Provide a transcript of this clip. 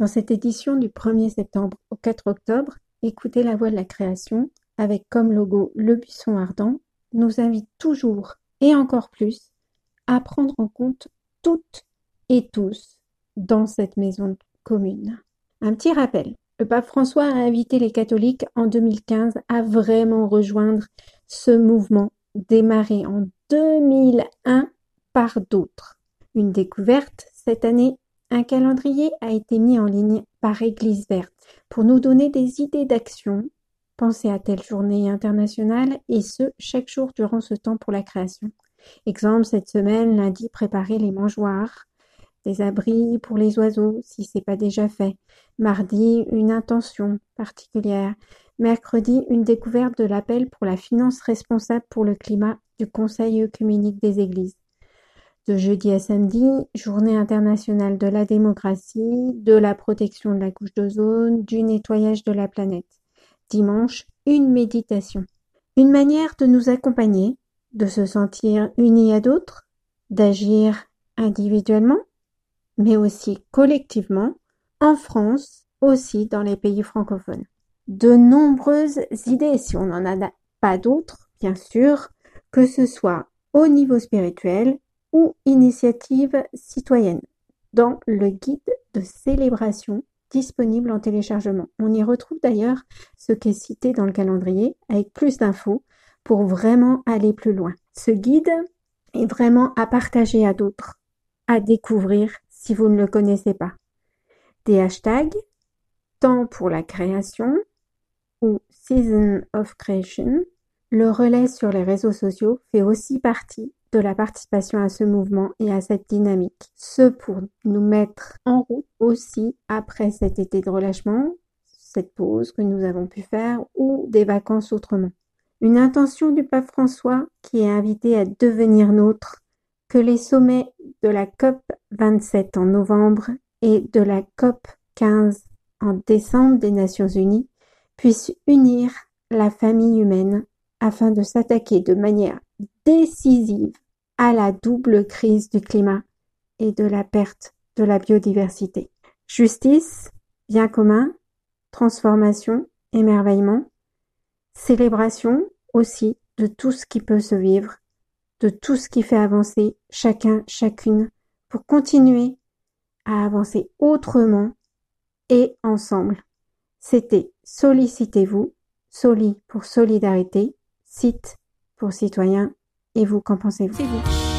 Dans cette édition du 1er septembre au 4 octobre, Écoutez la voix de la création, avec comme logo le buisson ardent, nous invite toujours et encore plus à prendre en compte toutes et tous dans cette maison commune. Un petit rappel, le pape François a invité les catholiques en 2015 à vraiment rejoindre ce mouvement démarré en 2001 par d'autres. Une découverte cette année, un calendrier a été mis en ligne par Église Verte pour nous donner des idées d'action. Pensez à telle journée internationale et ce, chaque jour durant ce temps pour la création. Exemple, cette semaine, lundi, préparer les mangeoires, des abris pour les oiseaux si c'est pas déjà fait. Mardi, une intention particulière. Mercredi, une découverte de l'appel pour la finance responsable pour le climat du Conseil œcuménique des Églises. De jeudi à samedi, journée internationale de la démocratie, de la protection de la couche d'ozone, du nettoyage de la planète. Dimanche, une méditation. Une manière de nous accompagner, de se sentir unis à d'autres, d'agir individuellement, mais aussi collectivement, en France, aussi dans les pays francophones. De nombreuses idées, si on n'en a pas d'autres, bien sûr, que ce soit au niveau spirituel, ou initiative citoyenne dans le guide de célébration disponible en téléchargement. On y retrouve d'ailleurs ce qui est cité dans le calendrier avec plus d'infos pour vraiment aller plus loin. Ce guide est vraiment à partager à d'autres, à découvrir si vous ne le connaissez pas. Des hashtags, temps pour la création ou Season of Creation, le relais sur les réseaux sociaux fait aussi partie de la participation à ce mouvement et à cette dynamique. Ce pour nous mettre en route aussi après cet été de relâchement, cette pause que nous avons pu faire ou des vacances autrement. Une intention du pape François qui est invité à devenir nôtre, que les sommets de la COP 27 en novembre et de la COP 15 en décembre des Nations Unies puissent unir la famille humaine afin de s'attaquer de manière décisive à la double crise du climat et de la perte de la biodiversité. Justice, bien commun, transformation, émerveillement, célébration aussi de tout ce qui peut se vivre, de tout ce qui fait avancer chacun, chacune, pour continuer à avancer autrement et ensemble. C'était Sollicitez-vous, Soli pour solidarité, Site pour citoyens et vous, qu'en pensez-vous?